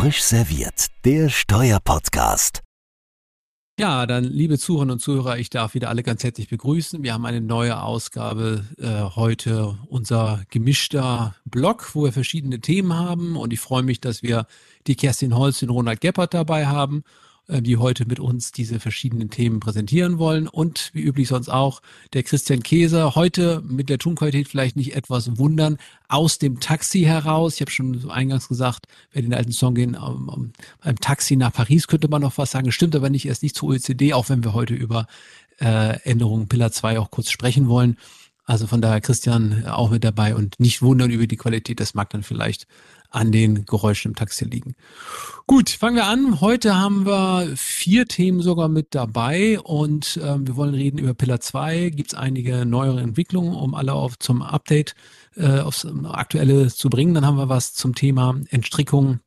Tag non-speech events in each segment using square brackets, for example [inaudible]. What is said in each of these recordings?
Frisch serviert, der Steuerpodcast. Ja, dann liebe Zuhörerinnen und Zuhörer, ich darf wieder alle ganz herzlich begrüßen. Wir haben eine neue Ausgabe äh, heute, unser gemischter Blog, wo wir verschiedene Themen haben. Und ich freue mich, dass wir die Kerstin Holz und Ronald Geppert dabei haben die heute mit uns diese verschiedenen Themen präsentieren wollen. Und wie üblich sonst auch der Christian Käser. Heute mit der Tonqualität vielleicht nicht etwas wundern. Aus dem Taxi heraus. Ich habe schon so eingangs gesagt, wer den alten Song gehen, um, um, beim Taxi nach Paris könnte man noch was sagen. Stimmt aber nicht, erst nicht zur OECD, auch wenn wir heute über äh, Änderungen Pillar 2 auch kurz sprechen wollen. Also von daher Christian auch mit dabei und nicht wundern über die Qualität. Das mag dann vielleicht an den Geräuschen im Taxi liegen. Gut, fangen wir an. Heute haben wir vier Themen sogar mit dabei und äh, wir wollen reden über Pillar 2. Gibt es einige neuere Entwicklungen, um alle auf zum Update äh, aufs Aktuelle zu bringen. Dann haben wir was zum Thema Entstrickung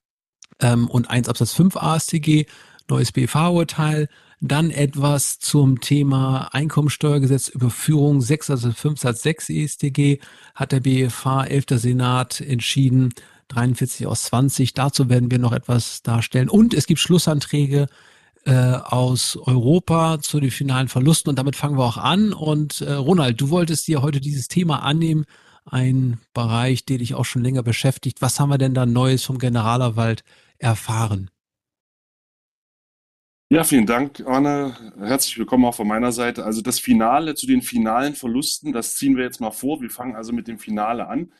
ähm, und 1 Absatz 5 ASTG, neues BFH-Urteil. Dann etwas zum Thema Einkommensteuergesetz Überführung 6 also 5 Satz 6 ESTG hat der BFH 11. Senat entschieden, 43 aus 20. Dazu werden wir noch etwas darstellen. Und es gibt Schlussanträge äh, aus Europa zu den finalen Verlusten und damit fangen wir auch an. Und äh, Ronald, du wolltest dir heute dieses Thema annehmen, ein Bereich, der dich auch schon länger beschäftigt. Was haben wir denn da Neues vom Generalerwald erfahren? Ja, vielen Dank, Arne. Herzlich willkommen auch von meiner Seite. Also das Finale zu den finalen Verlusten, das ziehen wir jetzt mal vor. Wir fangen also mit dem Finale an.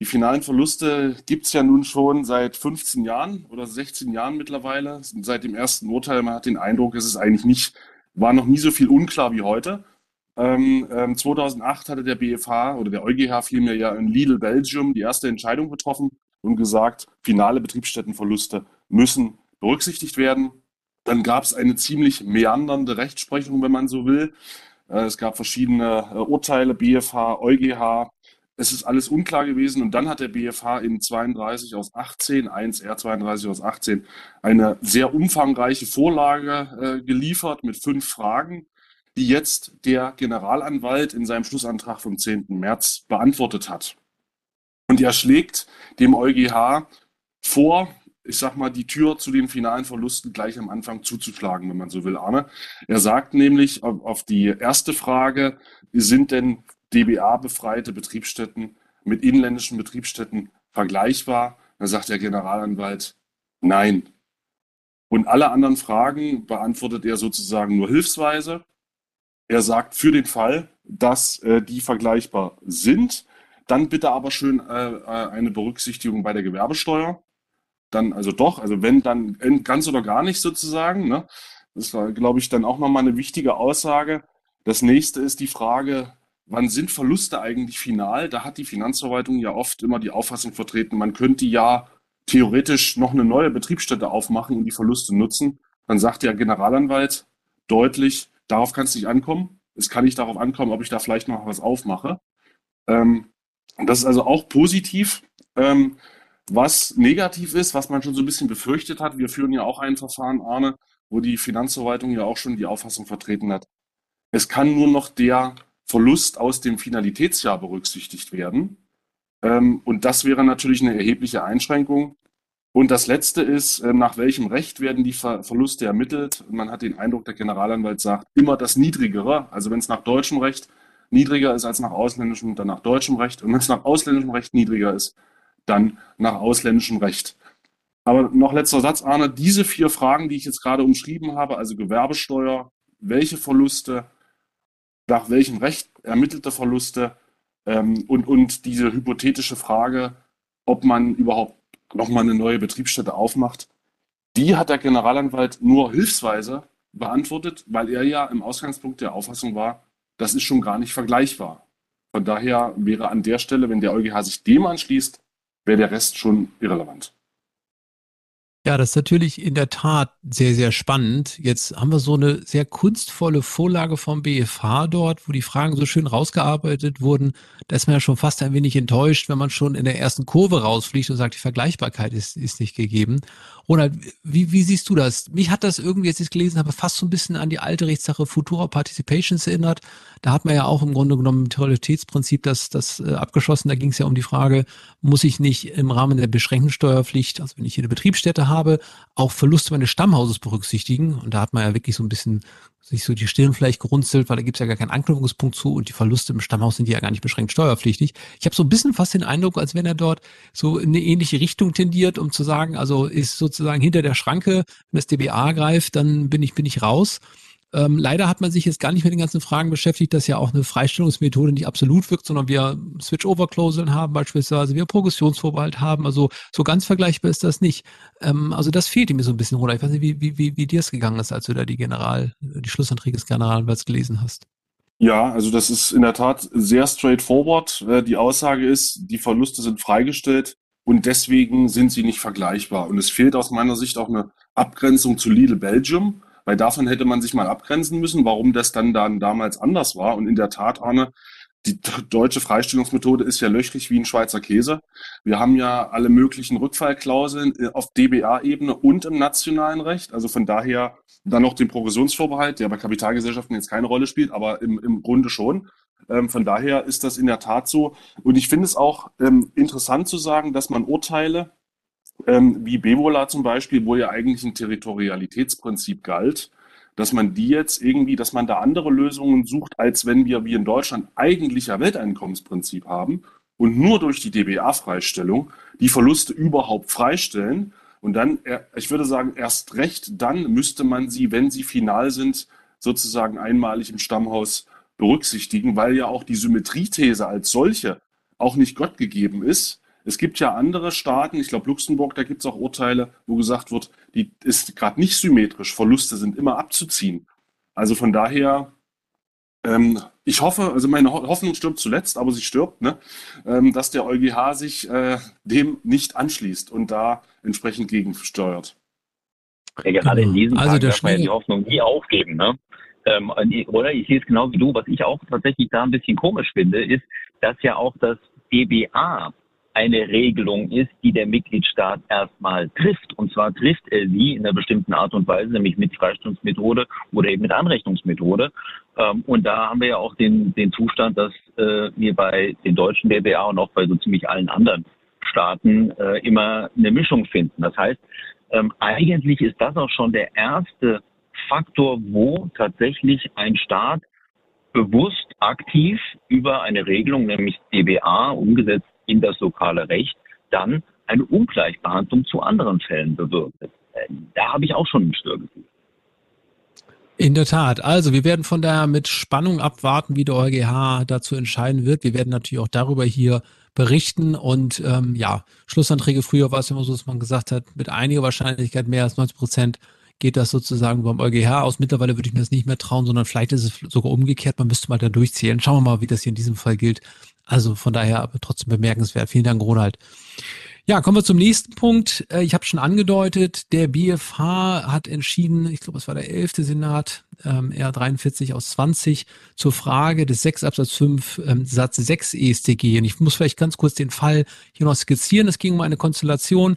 Die finalen Verluste gibt es ja nun schon seit 15 Jahren oder 16 Jahren mittlerweile. Seit dem ersten Urteil, man hat den Eindruck, es ist eigentlich nicht, war noch nie so viel unklar wie heute. Ähm, ähm, 2008 hatte der BFH oder der EuGH vielmehr ja in Lidl Belgium die erste Entscheidung getroffen und gesagt, finale Betriebsstättenverluste müssen berücksichtigt werden. Dann gab es eine ziemlich meandernde Rechtsprechung, wenn man so will. Äh, es gab verschiedene äh, Urteile, BFH, EuGH, es ist alles unklar gewesen und dann hat der BFH in 32 aus 18, 1R 32 aus 18, eine sehr umfangreiche Vorlage äh, geliefert mit fünf Fragen, die jetzt der Generalanwalt in seinem Schlussantrag vom 10. März beantwortet hat. Und er schlägt dem EuGH vor, ich sag mal, die Tür zu den finalen Verlusten gleich am Anfang zuzuschlagen, wenn man so will, Arne. Er sagt nämlich auf die erste Frage, sind denn DBA-befreite Betriebsstätten mit inländischen Betriebsstätten vergleichbar? Da sagt der Generalanwalt, nein. Und alle anderen Fragen beantwortet er sozusagen nur hilfsweise. Er sagt für den Fall, dass äh, die vergleichbar sind, dann bitte aber schön äh, äh eine Berücksichtigung bei der Gewerbesteuer. Dann also doch, also wenn dann ganz oder gar nicht sozusagen. Ne? Das war, glaube ich, dann auch nochmal eine wichtige Aussage. Das nächste ist die Frage, wann sind Verluste eigentlich final? Da hat die Finanzverwaltung ja oft immer die Auffassung vertreten, man könnte ja theoretisch noch eine neue Betriebsstätte aufmachen und die Verluste nutzen. Dann sagt der Generalanwalt deutlich, darauf kann es nicht ankommen. Es kann nicht darauf ankommen, ob ich da vielleicht noch was aufmache. Ähm, das ist also auch positiv. Ähm, was negativ ist, was man schon so ein bisschen befürchtet hat, wir führen ja auch ein Verfahren, Arne, wo die Finanzverwaltung ja auch schon die Auffassung vertreten hat. Es kann nur noch der Verlust aus dem Finalitätsjahr berücksichtigt werden. Ähm, und das wäre natürlich eine erhebliche Einschränkung. Und das Letzte ist, äh, nach welchem Recht werden die Ver Verluste ermittelt? Man hat den Eindruck, der Generalanwalt sagt, immer das Niedrigere. Also wenn es nach deutschem Recht niedriger ist als nach ausländischem, dann nach deutschem Recht. Und wenn es nach ausländischem Recht niedriger ist, dann nach ausländischem Recht. Aber noch letzter Satz, Arne, diese vier Fragen, die ich jetzt gerade umschrieben habe, also Gewerbesteuer, welche Verluste, nach welchem Recht ermittelte Verluste ähm, und, und diese hypothetische Frage, ob man überhaupt nochmal eine neue Betriebsstätte aufmacht, die hat der Generalanwalt nur hilfsweise beantwortet, weil er ja im Ausgangspunkt der Auffassung war, das ist schon gar nicht vergleichbar. Von daher wäre an der Stelle, wenn der EuGH sich dem anschließt, wäre der Rest schon irrelevant. Ja, das ist natürlich in der Tat sehr, sehr spannend. Jetzt haben wir so eine sehr kunstvolle Vorlage vom BFH dort, wo die Fragen so schön rausgearbeitet wurden. Da ist man ja schon fast ein wenig enttäuscht, wenn man schon in der ersten Kurve rausfliegt und sagt, die Vergleichbarkeit ist, ist nicht gegeben. Ronald, wie, wie siehst du das? Mich hat das irgendwie, als ich es gelesen habe, fast so ein bisschen an die alte Rechtssache Futura Participations erinnert. Da hat man ja auch im Grunde genommen im Totalitätsprinzip das, das äh, abgeschlossen. Da ging es ja um die Frage, muss ich nicht im Rahmen der beschränkten Steuerpflicht, also wenn ich hier eine Betriebsstätte habe, auch Verluste meines Stammhauses berücksichtigen. Und da hat man ja wirklich so ein bisschen sich so die Stirn vielleicht gerunzelt, weil da gibt es ja gar keinen Anknüpfungspunkt zu und die Verluste im Stammhaus sind ja gar nicht beschränkt steuerpflichtig. Ich habe so ein bisschen fast den Eindruck, als wenn er dort so in eine ähnliche Richtung tendiert, um zu sagen, also ist sozusagen hinter der Schranke, wenn das DBA greift, dann bin ich, bin ich raus. Ähm, leider hat man sich jetzt gar nicht mit den ganzen Fragen beschäftigt, dass ja auch eine Freistellungsmethode nicht absolut wirkt, sondern wir Switch-Over-Klauseln haben beispielsweise, wir Progressionsvorbehalt haben. Also so ganz vergleichbar ist das nicht. Ähm, also das fehlt mir so ein bisschen, oder ich weiß nicht, wie, wie, wie, wie dir es gegangen ist, als du da die General, die Schlussanträge des Generalanwalts gelesen hast. Ja, also das ist in der Tat sehr straightforward. Äh, die Aussage ist, die Verluste sind freigestellt und deswegen sind sie nicht vergleichbar. Und es fehlt aus meiner Sicht auch eine Abgrenzung zu Lidl Belgium weil davon hätte man sich mal abgrenzen müssen, warum das dann, dann damals anders war. Und in der Tat, Arne, die deutsche Freistellungsmethode ist ja löchrig wie ein Schweizer Käse. Wir haben ja alle möglichen Rückfallklauseln äh, auf DBA-Ebene und im nationalen Recht. Also von daher dann noch den Progressionsvorbehalt, der bei Kapitalgesellschaften jetzt keine Rolle spielt, aber im, im Grunde schon. Ähm, von daher ist das in der Tat so. Und ich finde es auch ähm, interessant zu sagen, dass man Urteile ähm, wie Bevola zum Beispiel, wo ja eigentlich ein Territorialitätsprinzip galt, dass man die jetzt irgendwie, dass man da andere Lösungen sucht, als wenn wir wie in Deutschland eigentlich ja Welteinkommensprinzip haben und nur durch die DBA-Freistellung die Verluste überhaupt freistellen. Und dann, ich würde sagen, erst recht dann müsste man sie, wenn sie final sind, sozusagen einmalig im Stammhaus berücksichtigen, weil ja auch die Symmetriethese als solche auch nicht Gott gegeben ist, es gibt ja andere Staaten, ich glaube Luxemburg, da gibt es auch Urteile, wo gesagt wird, die ist gerade nicht symmetrisch, Verluste sind immer abzuziehen. Also von daher, ähm, ich hoffe, also meine Hoffnung stirbt zuletzt, aber sie stirbt, ne, ähm, dass der EuGH sich äh, dem nicht anschließt und da entsprechend gegensteuert. Ja, gerade in diesen also Tagen darf man ja die Hoffnung nie aufgeben. Ne? Ähm, oder ich sehe es genau wie du. Was ich auch tatsächlich da ein bisschen komisch finde, ist, dass ja auch das DBA eine Regelung ist, die der Mitgliedstaat erstmal trifft. Und zwar trifft er sie in einer bestimmten Art und Weise, nämlich mit Freistellungsmethode oder eben mit Anrechnungsmethode. Ähm, und da haben wir ja auch den, den Zustand, dass äh, wir bei den deutschen DBA und auch bei so ziemlich allen anderen Staaten äh, immer eine Mischung finden. Das heißt, ähm, eigentlich ist das auch schon der erste Faktor, wo tatsächlich ein Staat bewusst aktiv über eine Regelung, nämlich DBA, umgesetzt in das lokale Recht dann eine Ungleichbehandlung zu anderen Fällen bewirkt. Äh, da habe ich auch schon ein Störgefühl. In der Tat. Also wir werden von daher mit Spannung abwarten, wie der EuGH dazu entscheiden wird. Wir werden natürlich auch darüber hier berichten und ähm, ja, Schlussanträge früher war es immer so, dass man gesagt hat, mit einiger Wahrscheinlichkeit mehr als 90 Prozent geht das sozusagen beim EuGH aus. Mittlerweile würde ich mir das nicht mehr trauen, sondern vielleicht ist es sogar umgekehrt. Man müsste mal da durchzählen. Schauen wir mal, wie das hier in diesem Fall gilt. Also von daher aber trotzdem bemerkenswert. Vielen Dank, Ronald. Ja, kommen wir zum nächsten Punkt. Äh, ich habe schon angedeutet, der BFH hat entschieden, ich glaube, es war der 11. Senat, ähm, R43 aus 20, zur Frage des 6 Absatz 5 ähm, Satz 6 EStG. Und ich muss vielleicht ganz kurz den Fall hier noch skizzieren. Es ging um eine Konstellation,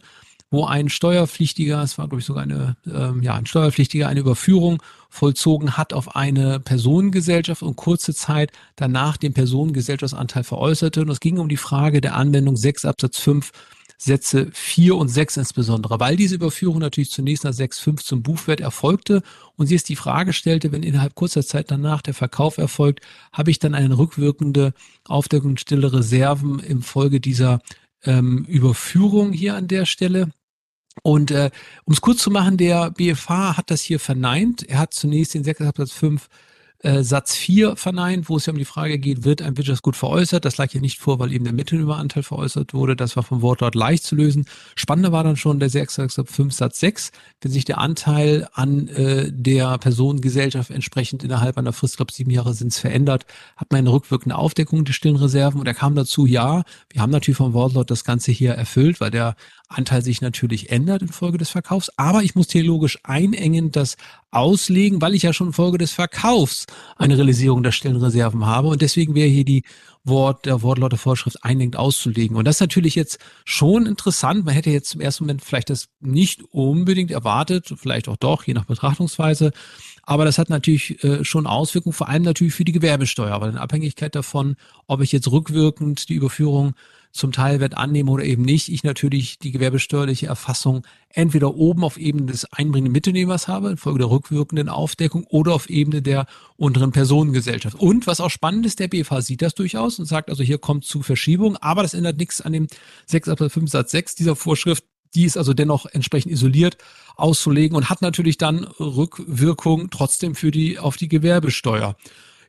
wo ein Steuerpflichtiger, es war glaube ich sogar eine, ähm, ja, ein Steuerpflichtiger eine Überführung vollzogen hat auf eine Personengesellschaft und kurze Zeit danach den Personengesellschaftsanteil veräußerte. Und es ging um die Frage der Anwendung 6 Absatz 5 Sätze 4 und 6 insbesondere, weil diese Überführung natürlich zunächst nach 6.5 zum Buchwert erfolgte und sie es die Frage stellte, wenn innerhalb kurzer Zeit danach der Verkauf erfolgt, habe ich dann eine rückwirkende Aufdeckung stille Reserven im Folge dieser ähm, Überführung hier an der Stelle. Und äh, um es kurz zu machen, der BFH hat das hier verneint. Er hat zunächst den 6 Absatz 5 äh, Satz 4 verneint, wo es ja um die Frage geht, wird ein Wirtschaftsgut veräußert? Das lag hier nicht vor, weil eben der Mittelüberanteil veräußert wurde. Das war vom Wortlaut leicht zu lösen. Spannender war dann schon der 6 Absatz 5 Satz 6. Wenn sich der Anteil an äh, der Personengesellschaft entsprechend innerhalb einer Frist, glaube sieben Jahre sind es verändert, hat man eine rückwirkende Aufdeckung der stillen Reserven. Und er kam dazu, ja, wir haben natürlich vom Wortlaut das Ganze hier erfüllt, weil der Anteil sich natürlich ändert infolge des Verkaufs, aber ich muss theologisch einengend das auslegen, weil ich ja schon infolge des Verkaufs eine Realisierung der Stellenreserven habe und deswegen wäre hier die Wort der Wortlaut der Vorschrift einlenkt auszulegen. Und das ist natürlich jetzt schon interessant. Man hätte jetzt im ersten Moment vielleicht das nicht unbedingt erwartet, vielleicht auch doch, je nach Betrachtungsweise. Aber das hat natürlich äh, schon Auswirkungen, vor allem natürlich für die Gewerbesteuer, weil in Abhängigkeit davon, ob ich jetzt rückwirkend die Überführung zum Teilwert annehme oder eben nicht, ich natürlich die gewerbesteuerliche Erfassung entweder oben auf Ebene des einbringenden Mittelnehmers habe, infolge der rückwirkenden Aufdeckung, oder auf Ebene der unteren Personengesellschaft. Und was auch spannend ist, der BFH sieht das durchaus und sagt also, hier kommt zu Verschiebung, aber das ändert nichts an dem 6 Absatz 5 Satz 6 dieser Vorschrift. Die ist also dennoch entsprechend isoliert auszulegen und hat natürlich dann Rückwirkung trotzdem für die, auf die Gewerbesteuer.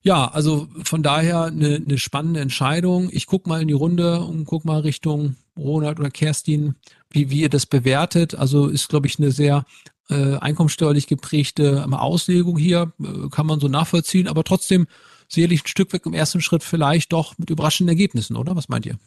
Ja, also von daher eine, eine spannende Entscheidung. Ich gucke mal in die Runde und guck mal Richtung Ronald oder Kerstin, wie, wie ihr das bewertet. Also ist, glaube ich, eine sehr äh, einkommenssteuerlich geprägte ähm, Auslegung hier, äh, kann man so nachvollziehen, aber trotzdem sicherlich ein Stück weg im ersten Schritt vielleicht doch mit überraschenden Ergebnissen, oder? Was meint ihr?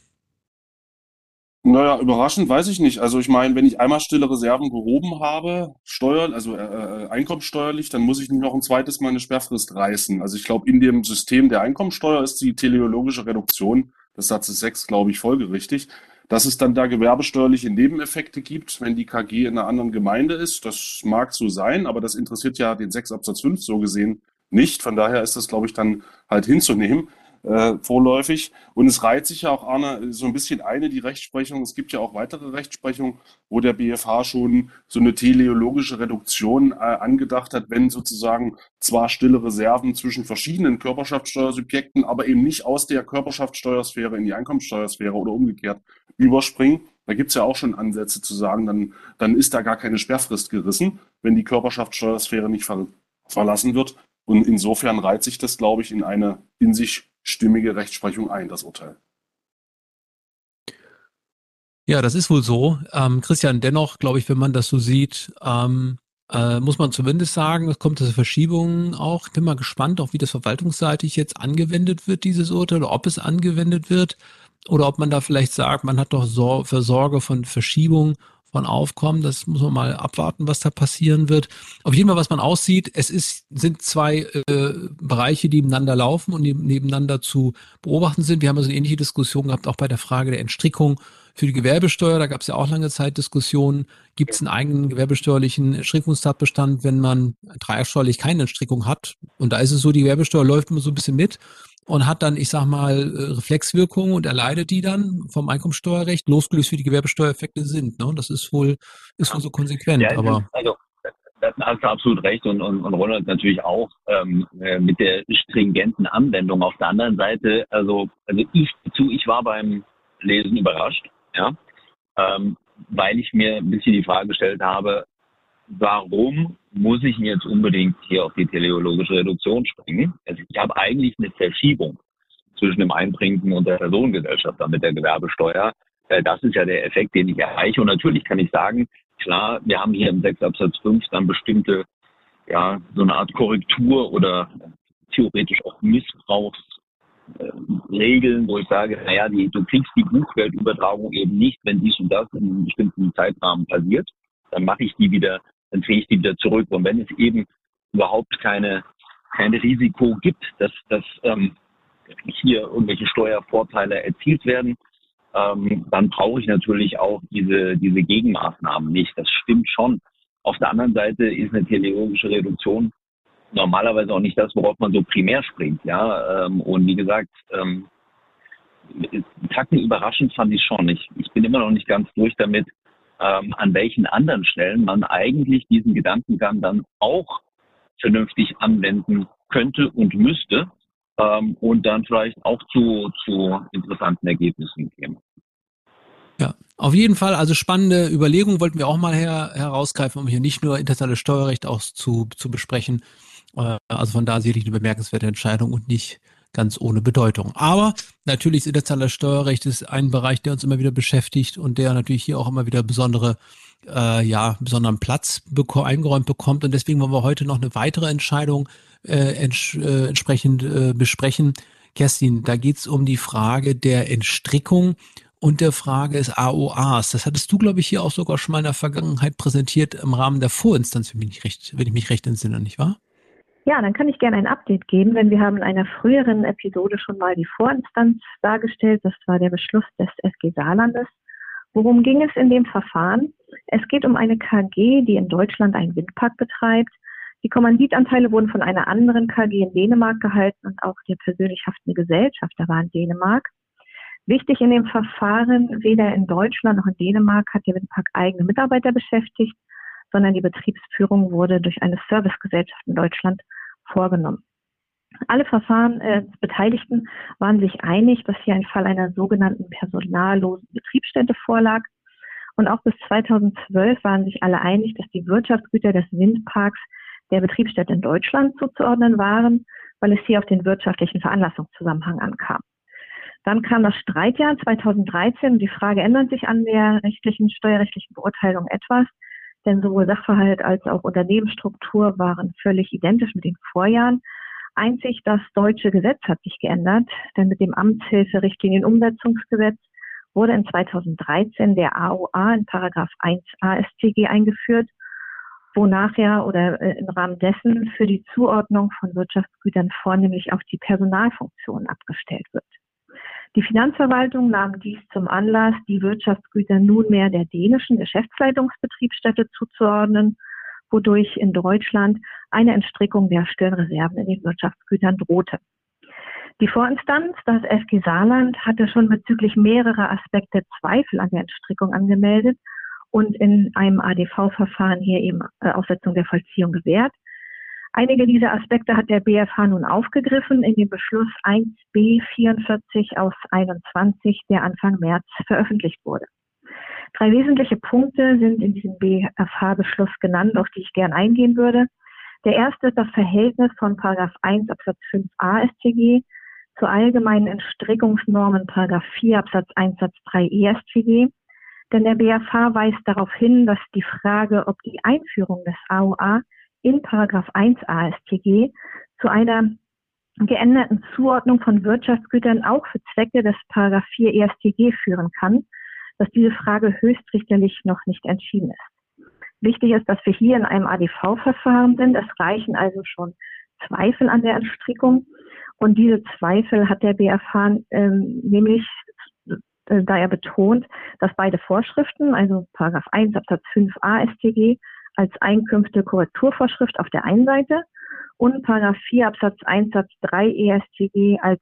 Naja, überraschend weiß ich nicht. Also ich meine, wenn ich einmal stille Reserven gehoben habe, steuer, also äh, äh, einkommenssteuerlich, dann muss ich nicht noch ein zweites Mal eine Sperrfrist reißen. Also ich glaube, in dem System der Einkommensteuer ist die teleologische Reduktion des Satzes 6, glaube ich, folgerichtig. Dass es dann da gewerbesteuerliche Nebeneffekte gibt, wenn die KG in einer anderen Gemeinde ist, das mag so sein, aber das interessiert ja den 6 Absatz 5 so gesehen nicht. Von daher ist das, glaube ich, dann halt hinzunehmen äh, vorläufig. Und es reiht sich ja auch, Arne, so ein bisschen eine, die Rechtsprechung. Es gibt ja auch weitere Rechtsprechung, wo der BFH schon so eine teleologische Reduktion äh, angedacht hat, wenn sozusagen zwar stille Reserven zwischen verschiedenen Körperschaftssteuersubjekten, aber eben nicht aus der Körperschaftssteuersphäre in die Einkommenssteuersphäre oder umgekehrt überspringen. Da gibt's ja auch schon Ansätze zu sagen, dann, dann ist da gar keine Sperrfrist gerissen, wenn die Körperschaftssteuersphäre nicht ver verlassen wird. Und insofern reiht sich das, glaube ich, in eine in sich stimmige Rechtsprechung ein, das Urteil. Ja, das ist wohl so. Ähm, Christian, dennoch, glaube ich, wenn man das so sieht, ähm, äh, muss man zumindest sagen, es kommt zu Verschiebungen auch. Ich bin mal gespannt, auch wie das verwaltungsseitig jetzt angewendet wird, dieses Urteil, oder ob es angewendet wird, oder ob man da vielleicht sagt, man hat doch Sor für Sorge von Verschiebungen von Aufkommen. Das muss man mal abwarten, was da passieren wird. Auf jeden Fall, was man aussieht, es ist, sind zwei äh, Bereiche, die nebeneinander laufen und nebeneinander zu beobachten sind. Wir haben also eine ähnliche Diskussion gehabt, auch bei der Frage der Entstrickung für die Gewerbesteuer. Da gab es ja auch lange Zeit Diskussionen. Gibt es einen eigenen gewerbesteuerlichen Entstrickungstatbestand, wenn man dreiecksteuerlich keine Entstrickung hat? Und da ist es so, die Gewerbesteuer läuft immer so ein bisschen mit und hat dann, ich sag mal, äh, Reflexwirkungen und erleidet die dann vom Einkommensteuerrecht, losgelöst wie die Gewerbesteuereffekte sind. Ne? Das ist wohl, ist wohl so konsequent. Ja, aber also da hast du absolut recht und, und, und Ronald natürlich auch ähm, äh, mit der stringenten Anwendung. Auf der anderen Seite, also, also ich zu, ich war beim Lesen überrascht, ja, ähm, weil ich mir ein bisschen die Frage gestellt habe, warum muss ich jetzt unbedingt hier auf die teleologische Reduktion springen? Also ich habe eigentlich eine Verschiebung zwischen dem Einbringen und der Personengesellschaft, dann mit der Gewerbesteuer. Äh, das ist ja der Effekt, den ich erreiche. Und natürlich kann ich sagen, klar, wir haben hier im 6 Absatz 5 dann bestimmte, ja, so eine Art Korrektur oder theoretisch auch Missbrauchsregeln, wo ich sage, naja, die, du kriegst die Buchwertübertragung eben nicht, wenn dies und das in einem bestimmten Zeitrahmen passiert. Dann mache ich die wieder dann kriege ich die wieder zurück. Und wenn es eben überhaupt keine, kein Risiko gibt, dass, dass ähm, hier irgendwelche Steuervorteile erzielt werden, ähm, dann brauche ich natürlich auch diese, diese Gegenmaßnahmen nicht. Das stimmt schon. Auf der anderen Seite ist eine teleologische Reduktion normalerweise auch nicht das, worauf man so primär springt. Ja? Ähm, und wie gesagt, ähm, Tacken überraschend fand ich schon. Ich, ich bin immer noch nicht ganz durch damit, ähm, an welchen anderen Stellen man eigentlich diesen Gedankengang dann auch vernünftig anwenden könnte und müsste ähm, und dann vielleicht auch zu, zu interessanten Ergebnissen käme. Ja, auf jeden Fall, also spannende Überlegungen wollten wir auch mal her, herausgreifen, um hier nicht nur internationales Steuerrecht auch zu, zu besprechen. Äh, also von da sicherlich eine bemerkenswerte Entscheidung und nicht ganz ohne Bedeutung. Aber natürlich ist internationales Steuerrecht ist ein Bereich, der uns immer wieder beschäftigt und der natürlich hier auch immer wieder besondere äh, ja, besonderen Platz beko eingeräumt bekommt. Und deswegen wollen wir heute noch eine weitere Entscheidung äh, ents äh, entsprechend äh, besprechen. Kerstin, da geht es um die Frage der Entstrickung und der Frage des AOAs. Das hattest du, glaube ich, hier auch sogar schon mal in der Vergangenheit präsentiert im Rahmen der Vorinstanz, wenn ich mich recht, wenn ich mich recht entsinne, nicht wahr? Ja, dann kann ich gerne ein Update geben, denn wir haben in einer früheren Episode schon mal die Vorinstanz dargestellt. Das war der Beschluss des SG Saarlandes. Worum ging es in dem Verfahren? Es geht um eine KG, die in Deutschland einen Windpark betreibt. Die Kommanditanteile wurden von einer anderen KG in Dänemark gehalten und auch der persönlich haftende Gesellschafter war in Dänemark. Wichtig in dem Verfahren, weder in Deutschland noch in Dänemark hat der Windpark eigene Mitarbeiter beschäftigt, sondern die Betriebsführung wurde durch eine Servicegesellschaft in Deutschland vorgenommen. Alle Verfahren äh, waren sich einig, dass hier ein Fall einer sogenannten personallosen Betriebsstätte vorlag. Und auch bis 2012 waren sich alle einig, dass die Wirtschaftsgüter des Windparks der Betriebsstätte in Deutschland zuzuordnen waren, weil es hier auf den wirtschaftlichen Veranlassungszusammenhang ankam. Dann kam das Streitjahr 2013 und die Frage ändert sich an der rechtlichen, steuerrechtlichen Beurteilung etwas denn sowohl Sachverhalt als auch Unternehmensstruktur waren völlig identisch mit den Vorjahren. Einzig das deutsche Gesetz hat sich geändert, denn mit dem Amtshilferichtlinienumsetzungsgesetz wurde in 2013 der AOA in Paragraph 1a StG eingeführt, wo nachher oder äh, im Rahmen dessen für die Zuordnung von Wirtschaftsgütern vornehmlich auf die Personalfunktion abgestellt wird. Die Finanzverwaltung nahm dies zum Anlass, die Wirtschaftsgüter nunmehr der dänischen Geschäftsleitungsbetriebsstätte zuzuordnen, wodurch in Deutschland eine Entstrickung der stillen Reserven in den Wirtschaftsgütern drohte. Die Vorinstanz, das SG Saarland, hatte schon bezüglich mehrerer Aspekte Zweifel an der Entstrickung angemeldet und in einem ADV-Verfahren hier eben äh, Aussetzung der Vollziehung gewährt. Einige dieser Aspekte hat der BFH nun aufgegriffen in dem Beschluss 1b 44 aus 21, der Anfang März veröffentlicht wurde. Drei wesentliche Punkte sind in diesem BFH-Beschluss genannt, auf die ich gern eingehen würde. Der erste ist das Verhältnis von Paragraph 1 Absatz 5a StG zur allgemeinen Entstrickungsnormen Paragraph 4 Absatz 1 Satz 3 EStG. Denn der BFH weist darauf hin, dass die Frage, ob die Einführung des AOA in Paragraph 1 AStG zu einer geänderten Zuordnung von Wirtschaftsgütern auch für Zwecke des Paragraph 4 EStG führen kann, dass diese Frage höchstrichterlich noch nicht entschieden ist. Wichtig ist, dass wir hier in einem ADV-Verfahren sind. Es reichen also schon Zweifel an der Entstrickung. Und diese Zweifel hat der BFH ähm, nämlich, äh, da er betont, dass beide Vorschriften, also Paragraph 1 Absatz 5a StG als Einkünfte-Korrekturvorschrift auf der einen Seite und Paragraph 4 Absatz 1 Satz 3 EStG als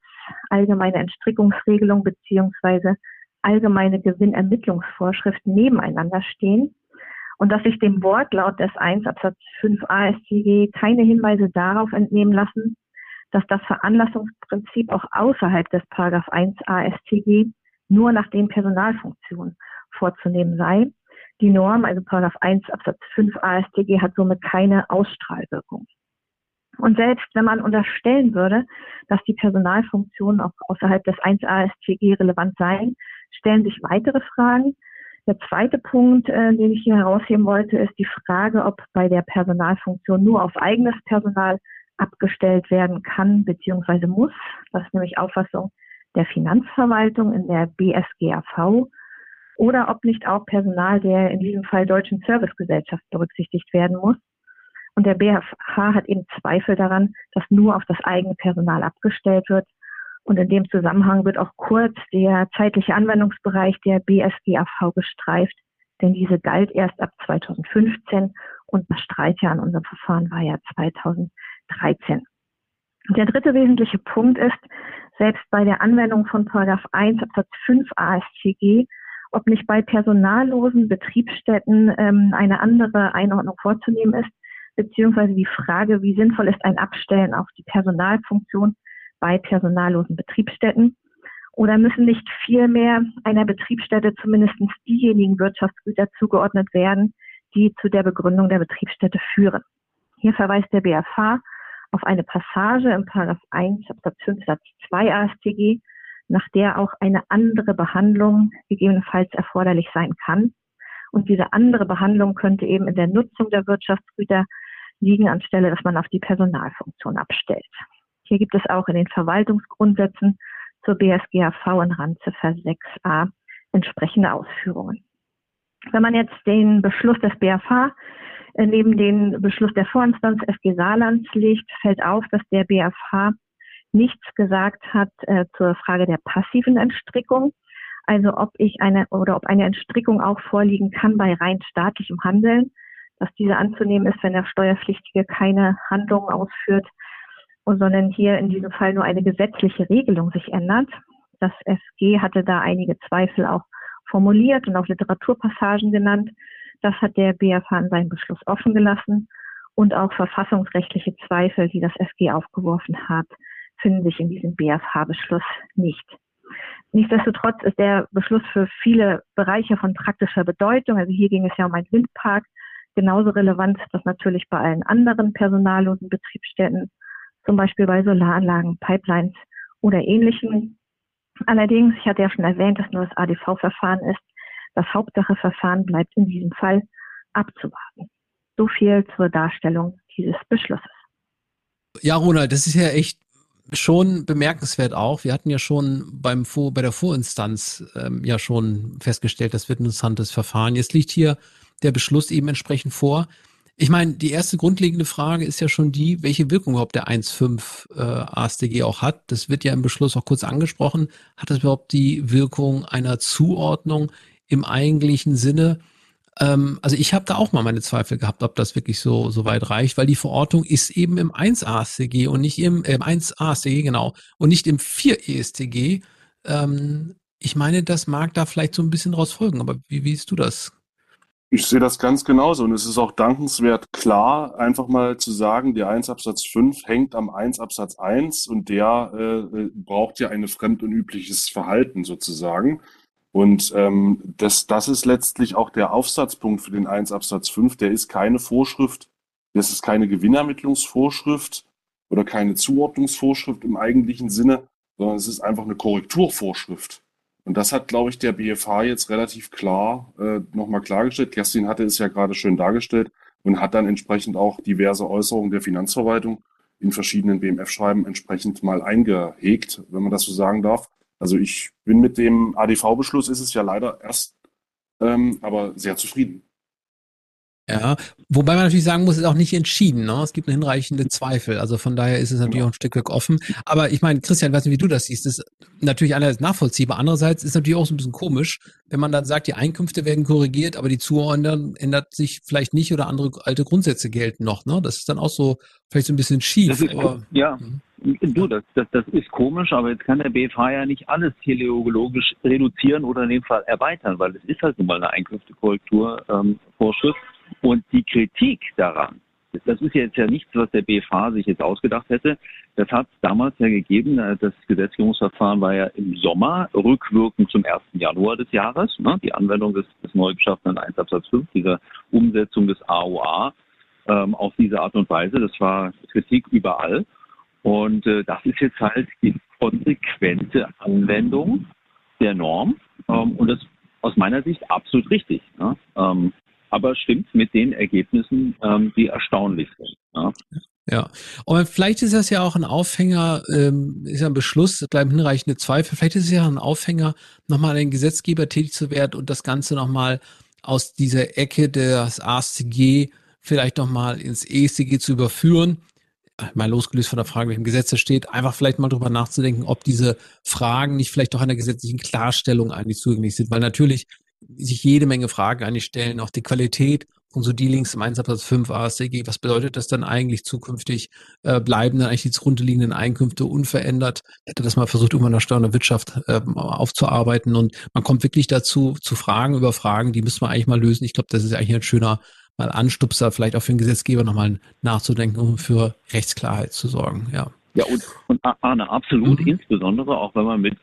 allgemeine Entstrickungsregelung beziehungsweise allgemeine Gewinnermittlungsvorschrift nebeneinander stehen. Und dass sich dem Wortlaut des 1 Absatz 5 AStG keine Hinweise darauf entnehmen lassen, dass das Veranlassungsprinzip auch außerhalb des Paragraph 1 AStG nur nach den Personalfunktionen vorzunehmen sei die Norm, also Paragraph 1 Absatz 5 AStG, hat somit keine Ausstrahlwirkung. Und selbst wenn man unterstellen würde, dass die Personalfunktionen auch außerhalb des 1 AStG relevant seien, stellen sich weitere Fragen. Der zweite Punkt, äh, den ich hier herausheben wollte, ist die Frage, ob bei der Personalfunktion nur auf eigenes Personal abgestellt werden kann bzw. muss. Das ist nämlich Auffassung der Finanzverwaltung in der BSGAV oder ob nicht auch Personal der in diesem Fall deutschen Servicegesellschaft berücksichtigt werden muss. Und der BFH hat eben Zweifel daran, dass nur auf das eigene Personal abgestellt wird. Und in dem Zusammenhang wird auch kurz der zeitliche Anwendungsbereich der BSGAV gestreift, denn diese galt erst ab 2015 und das Streitjahr an unserem Verfahren war ja 2013. Der dritte wesentliche Punkt ist, selbst bei der Anwendung von Paragraph 1 Absatz 5 ASCG ob nicht bei personallosen Betriebsstätten ähm, eine andere Einordnung vorzunehmen ist, beziehungsweise die Frage, wie sinnvoll ist ein Abstellen auf die Personalfunktion bei personallosen Betriebsstätten? Oder müssen nicht vielmehr einer Betriebsstätte zumindest diejenigen Wirtschaftsgüter zugeordnet werden, die zu der Begründung der Betriebsstätte führen? Hier verweist der BFH auf eine Passage im Paragraph 1 Absatz 5 Satz 2 AStG, nach der auch eine andere Behandlung gegebenenfalls erforderlich sein kann. Und diese andere Behandlung könnte eben in der Nutzung der Wirtschaftsgüter liegen, anstelle dass man auf die Personalfunktion abstellt. Hier gibt es auch in den Verwaltungsgrundsätzen zur BSGAV in Randziffer 6a entsprechende Ausführungen. Wenn man jetzt den Beschluss des BFH äh, neben den Beschluss der Vorinstanz FG Saarlands liegt, fällt auf, dass der BFH nichts gesagt hat äh, zur Frage der passiven Entstrickung. Also ob ich eine oder ob eine Entstrickung auch vorliegen kann bei rein staatlichem Handeln, dass diese anzunehmen ist, wenn der Steuerpflichtige keine Handlung ausführt, sondern hier in diesem Fall nur eine gesetzliche Regelung sich ändert. Das FG hatte da einige Zweifel auch formuliert und auch Literaturpassagen genannt. Das hat der BFH in seinem Beschluss offen gelassen. Und auch verfassungsrechtliche Zweifel, die das FG aufgeworfen hat, finden sich in diesem BFH-Beschluss nicht. Nichtsdestotrotz ist der Beschluss für viele Bereiche von praktischer Bedeutung. Also hier ging es ja um einen Windpark. Genauso relevant ist das natürlich bei allen anderen personallosen Betriebsstätten, zum Beispiel bei Solaranlagen, Pipelines oder ähnlichen. Allerdings, ich hatte ja schon erwähnt, dass nur das ADV-Verfahren ist. Das Hauptsacheverfahren bleibt in diesem Fall abzuwarten. So viel zur Darstellung dieses Beschlusses. Ja, Ronald, das ist ja echt schon bemerkenswert auch. Wir hatten ja schon beim Vor bei der Vorinstanz ähm, ja schon festgestellt, das wird ein interessantes Verfahren. Jetzt liegt hier der Beschluss eben entsprechend vor. Ich meine, die erste grundlegende Frage ist ja schon die, welche Wirkung überhaupt der 1.5 äh, AStG auch hat. Das wird ja im Beschluss auch kurz angesprochen. Hat das überhaupt die Wirkung einer Zuordnung im eigentlichen Sinne? Ähm, also ich habe da auch mal meine Zweifel gehabt, ob das wirklich so, so weit reicht, weil die Verordnung ist eben im 1 AStG und nicht im, äh, 1 AStG, genau, und nicht im 4 EStG. Ähm, ich meine, das mag da vielleicht so ein bisschen draus folgen, aber wie, wie siehst du das? Ich sehe das ganz genauso und es ist auch dankenswert klar, einfach mal zu sagen, der 1 Absatz 5 hängt am 1 Absatz 1 und der äh, braucht ja ein fremd und übliches Verhalten sozusagen. Und ähm, das, das ist letztlich auch der Aufsatzpunkt für den 1 Absatz 5. Der ist keine Vorschrift, das ist keine Gewinnermittlungsvorschrift oder keine Zuordnungsvorschrift im eigentlichen Sinne, sondern es ist einfach eine Korrekturvorschrift. Und das hat, glaube ich, der BFH jetzt relativ klar äh, nochmal klargestellt. Kerstin hatte es ja gerade schön dargestellt und hat dann entsprechend auch diverse Äußerungen der Finanzverwaltung in verschiedenen BMF-Schreiben entsprechend mal eingehegt, wenn man das so sagen darf. Also ich bin mit dem ADV-Beschluss, ist es ja leider erst, ähm, aber sehr zufrieden. Ja, wobei man natürlich sagen muss, es ist auch nicht entschieden. Ne? Es gibt hinreichende Zweifel. Also von daher ist es natürlich genau. auch ein Stück weit offen. Aber ich meine, Christian, weiß nicht, wie du das siehst. Das ist natürlich einerseits nachvollziehbar. Andererseits ist es natürlich auch so ein bisschen komisch, wenn man dann sagt, die Einkünfte werden korrigiert, aber die Zuordnung ändert sich vielleicht nicht oder andere alte Grundsätze gelten noch. Ne? Das ist dann auch so vielleicht so ein bisschen schief. Ist, aber, ja, mhm. Du, das, das, das ist komisch, aber jetzt kann der BFH ja nicht alles teleologisch reduzieren oder in dem Fall erweitern, weil es ist halt nun mal eine Einkünftekorrekturvorschrift. Ähm, und die Kritik daran, das ist jetzt ja nichts, was der BFH sich jetzt ausgedacht hätte. Das hat es damals ja gegeben. Äh, das Gesetzgebungsverfahren war ja im Sommer, rückwirkend zum 1. Januar des Jahres. Ne? Die Anwendung des, des neu geschaffenen 1 Absatz 5, dieser Umsetzung des AOA ähm, auf diese Art und Weise. Das war Kritik überall. Und äh, das ist jetzt halt die konsequente Anwendung der Norm. Ähm, und das aus meiner Sicht absolut richtig. Ne? Ähm, aber stimmt mit den Ergebnissen, ähm, die erstaunlich sind. Ja. Ja, und vielleicht ist das ja auch ein Aufhänger, ähm, ist ja ein Beschluss, es bleiben hinreichende Zweifel, vielleicht ist es ja ein Aufhänger, nochmal den Gesetzgeber tätig zu werden und das Ganze nochmal aus dieser Ecke des AStG vielleicht nochmal ins EStG zu überführen. Mal losgelöst von der Frage, welchem Gesetz da steht, einfach vielleicht mal drüber nachzudenken, ob diese Fragen nicht vielleicht doch einer gesetzlichen Klarstellung eigentlich zugänglich sind, weil natürlich sich jede Menge Fragen eigentlich stellen, auch die Qualität von so Dealings im 1 Absatz 5 ASDG. Was bedeutet das dann eigentlich zukünftig? Äh, bleiben dann eigentlich die zugrunde liegenden Einkünfte unverändert? Hätte das mal versucht, irgendwann in der Steuer- und Wirtschaft äh, aufzuarbeiten und man kommt wirklich dazu, zu Fragen über Fragen, die müssen wir eigentlich mal lösen. Ich glaube, das ist eigentlich ein schöner mal Anstupser, vielleicht auch für den Gesetzgeber nochmal nachzudenken, um für Rechtsklarheit zu sorgen, ja. Ja, und, und Arne, absolut, mhm. insbesondere auch wenn man mit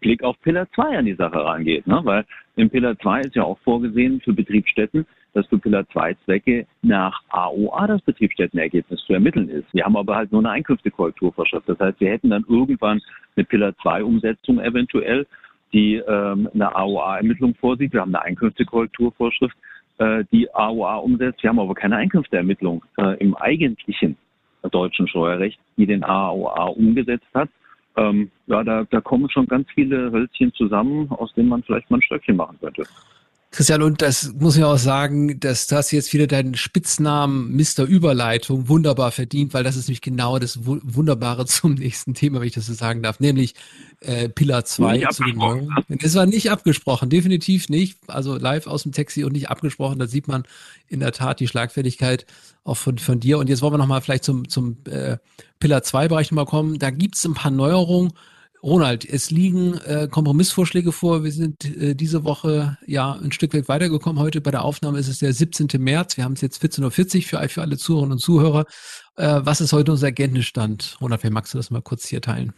Blick auf Pillar 2 an die Sache rangeht. Ne? Weil im Pillar 2 ist ja auch vorgesehen für Betriebsstätten, dass für Pillar 2 Zwecke nach AOA das Betriebsstättenergebnis zu ermitteln ist. Wir haben aber halt nur eine Einkünftekorrekturvorschrift. Das heißt, wir hätten dann irgendwann eine Pillar 2 Umsetzung eventuell, die ähm, eine AOA-Ermittlung vorsieht. Wir haben eine Einkünftekorrekturvorschrift, äh, die AOA umsetzt. Wir haben aber keine Einkünfteermittlung äh, im eigentlichen deutschen Steuerrecht, die den AOA umgesetzt hat ähm, ja, da, da kommen schon ganz viele Hölzchen zusammen, aus denen man vielleicht mal ein Stöckchen machen könnte. Christian, und das muss ich auch sagen, dass das jetzt wieder deinen Spitznamen Mr. Überleitung wunderbar verdient, weil das ist nämlich genau das Wunderbare [laughs] zum nächsten Thema, wenn ich das so sagen darf, nämlich äh, Pillar 2 zu den neuen. Es war nicht abgesprochen, definitiv nicht. Also live aus dem Taxi und nicht abgesprochen. Da sieht man in der Tat die Schlagfertigkeit auch von, von dir. Und jetzt wollen wir nochmal vielleicht zum, zum äh, Pillar 2 Bereich nochmal kommen. Da gibt es ein paar Neuerungen Ronald, es liegen äh, Kompromissvorschläge vor. Wir sind äh, diese Woche ja ein Stück weit weitergekommen. Heute bei der Aufnahme ist es der 17. März. Wir haben es jetzt 14.40 Uhr für, für alle Zuhörerinnen und Zuhörer. Äh, was ist heute unser Erkenntnisstand? Ronald, wer magst du das mal kurz hier teilen?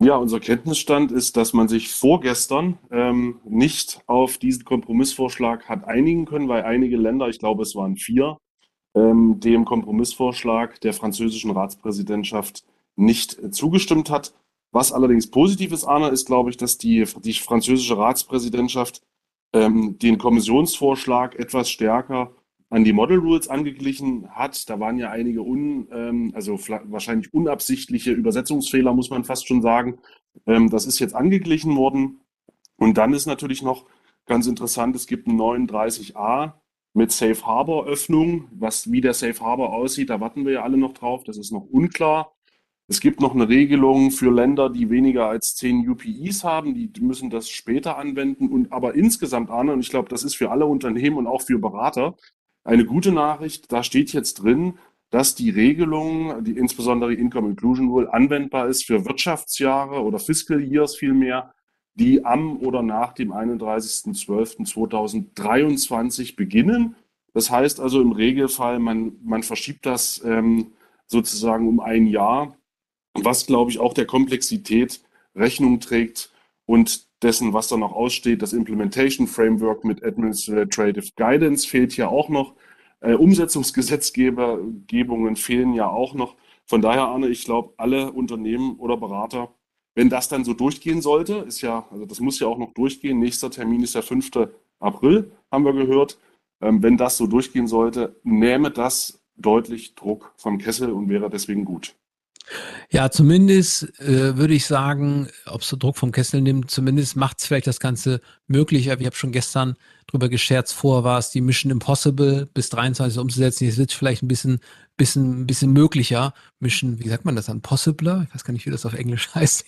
Ja, unser Kenntnisstand ist, dass man sich vorgestern ähm, nicht auf diesen Kompromissvorschlag hat einigen können, weil einige Länder, ich glaube es waren vier, ähm, dem Kompromissvorschlag der französischen Ratspräsidentschaft nicht zugestimmt hat. Was allerdings positiv ist, Arne, ist, glaube ich, dass die, die französische Ratspräsidentschaft ähm, den Kommissionsvorschlag etwas stärker an die Model Rules angeglichen hat. Da waren ja einige un, ähm, also wahrscheinlich unabsichtliche Übersetzungsfehler, muss man fast schon sagen. Ähm, das ist jetzt angeglichen worden. Und dann ist natürlich noch ganz interessant, es gibt einen 39a mit Safe Harbor Öffnung. Was, wie der Safe Harbor aussieht, da warten wir ja alle noch drauf. Das ist noch unklar. Es gibt noch eine Regelung für Länder, die weniger als 10 UPIs haben, die müssen das später anwenden. Und aber insgesamt, Arne, und ich glaube, das ist für alle Unternehmen und auch für Berater eine gute Nachricht. Da steht jetzt drin, dass die Regelung, die insbesondere die Income Inclusion Rule, anwendbar ist für Wirtschaftsjahre oder Fiscal Years vielmehr, die am oder nach dem 31.12.2023 beginnen. Das heißt also im Regelfall, man, man verschiebt das ähm, sozusagen um ein Jahr was, glaube ich, auch der Komplexität Rechnung trägt und dessen, was da noch aussteht. Das Implementation Framework mit Administrative Guidance fehlt hier auch noch. Äh, Umsetzungsgesetzgebungen fehlen ja auch noch. Von daher, Arne, ich glaube, alle Unternehmen oder Berater, wenn das dann so durchgehen sollte, ist ja, also das muss ja auch noch durchgehen. Nächster Termin ist der 5. April, haben wir gehört. Ähm, wenn das so durchgehen sollte, nähme das deutlich Druck vom Kessel und wäre deswegen gut. Ja, zumindest äh, würde ich sagen, ob es so Druck vom Kessel nimmt, zumindest macht es vielleicht das Ganze möglicher. Ich habe schon gestern drüber gescherzt, vorher war es die Mission Impossible bis 23 umzusetzen. Jetzt wird es vielleicht ein bisschen, bisschen, bisschen möglicher. Mission, wie sagt man das dann? Possibler? Ich weiß gar nicht, wie das auf Englisch [laughs] heißt.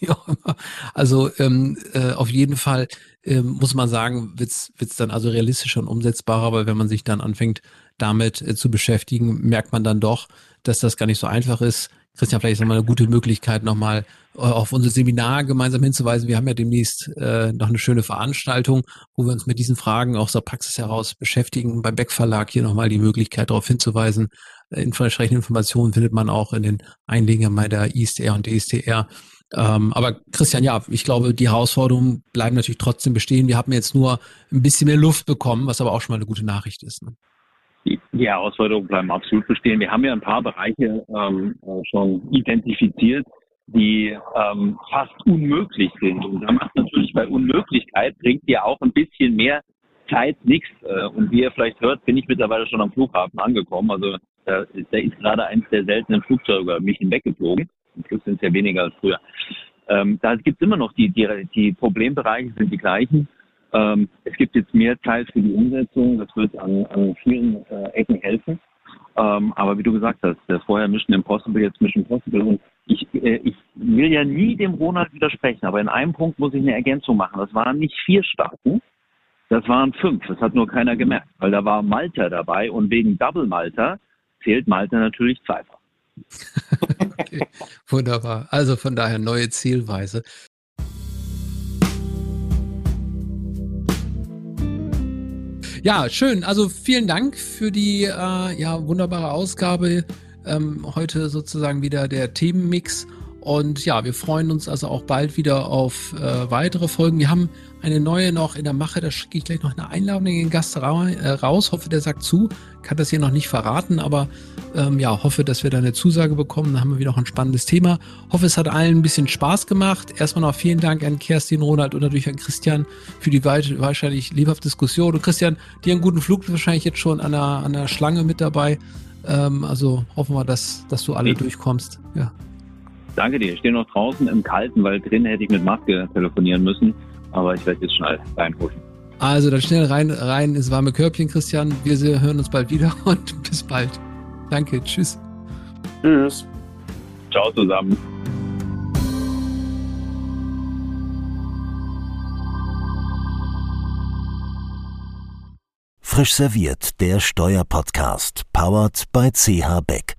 Also ähm, äh, auf jeden Fall ähm, muss man sagen, wird es dann also realistischer und umsetzbarer, weil wenn man sich dann anfängt, damit äh, zu beschäftigen, merkt man dann doch, dass das gar nicht so einfach ist. Christian, vielleicht ist nochmal eine gute Möglichkeit, nochmal äh, auf unser Seminar gemeinsam hinzuweisen. Wir haben ja demnächst äh, noch eine schöne Veranstaltung, wo wir uns mit diesen Fragen aus der Praxis heraus beschäftigen. Beim Beck Verlag hier nochmal die Möglichkeit, darauf hinzuweisen. Äh, entsprechende Informationen findet man auch in den Einlegern bei der ISTR und DSTR. Ähm, aber Christian, ja, ich glaube, die Herausforderungen bleiben natürlich trotzdem bestehen. Wir haben jetzt nur ein bisschen mehr Luft bekommen, was aber auch schon mal eine gute Nachricht ist. Ne? Die, Herausforderungen bleiben absolut bestehen. Wir haben ja ein paar Bereiche ähm, äh, schon identifiziert, die ähm, fast unmöglich sind. Und da macht natürlich bei Unmöglichkeit bringt ja auch ein bisschen mehr Zeit nichts. Äh, und wie ihr vielleicht hört, bin ich mittlerweile schon am Flughafen angekommen. Also da, da ist gerade eins der seltenen Flugzeuge mich hinweggeflogen. Zum Glück sind es ja weniger als früher. Ähm, da gibt es immer noch die, die, die Problembereiche sind die gleichen. Ähm, es gibt jetzt mehr Zeit für die Umsetzung. Das wird an, an vielen äh, Ecken helfen. Ähm, aber wie du gesagt hast, der vorher Mission Impossible, jetzt Mission Possible. Und ich, äh, ich will ja nie dem Ronald widersprechen, aber in einem Punkt muss ich eine Ergänzung machen. Das waren nicht vier Staaten, das waren fünf. Das hat nur keiner gemerkt, weil da war Malta dabei und wegen Double Malta zählt Malta natürlich zweifach. [laughs] okay, wunderbar. Also von daher neue Zielweise. Ja, schön. Also vielen Dank für die äh, ja, wunderbare Ausgabe. Ähm, heute sozusagen wieder der Themenmix. Und ja, wir freuen uns also auch bald wieder auf äh, weitere Folgen. Wir haben eine neue noch in der Mache, da schicke ich gleich noch eine Einladung in den Gast ra äh, raus. Hoffe, der sagt zu. Kann das hier noch nicht verraten, aber ähm, ja, hoffe, dass wir da eine Zusage bekommen. Dann haben wir wieder noch ein spannendes Thema. Hoffe, es hat allen ein bisschen Spaß gemacht. Erstmal noch vielen Dank an Kerstin, Ronald und natürlich an Christian für die wahrscheinlich lebhafte Diskussion. Und Christian, dir einen guten Flug, wahrscheinlich jetzt schon an der, an der Schlange mit dabei. Ähm, also hoffen wir, dass, dass du alle ich durchkommst. Ja. Danke dir. Ich stehe noch draußen im Kalten, weil drin hätte ich mit Maske telefonieren müssen. Aber ich werde jetzt schnell reinhuschen. Also dann schnell rein, rein ins warme Körbchen, Christian. Wir hören uns bald wieder [laughs] und bis bald. Danke, tschüss. Tschüss. Ciao zusammen. Frisch serviert, der Steuerpodcast, powered by CH Beck.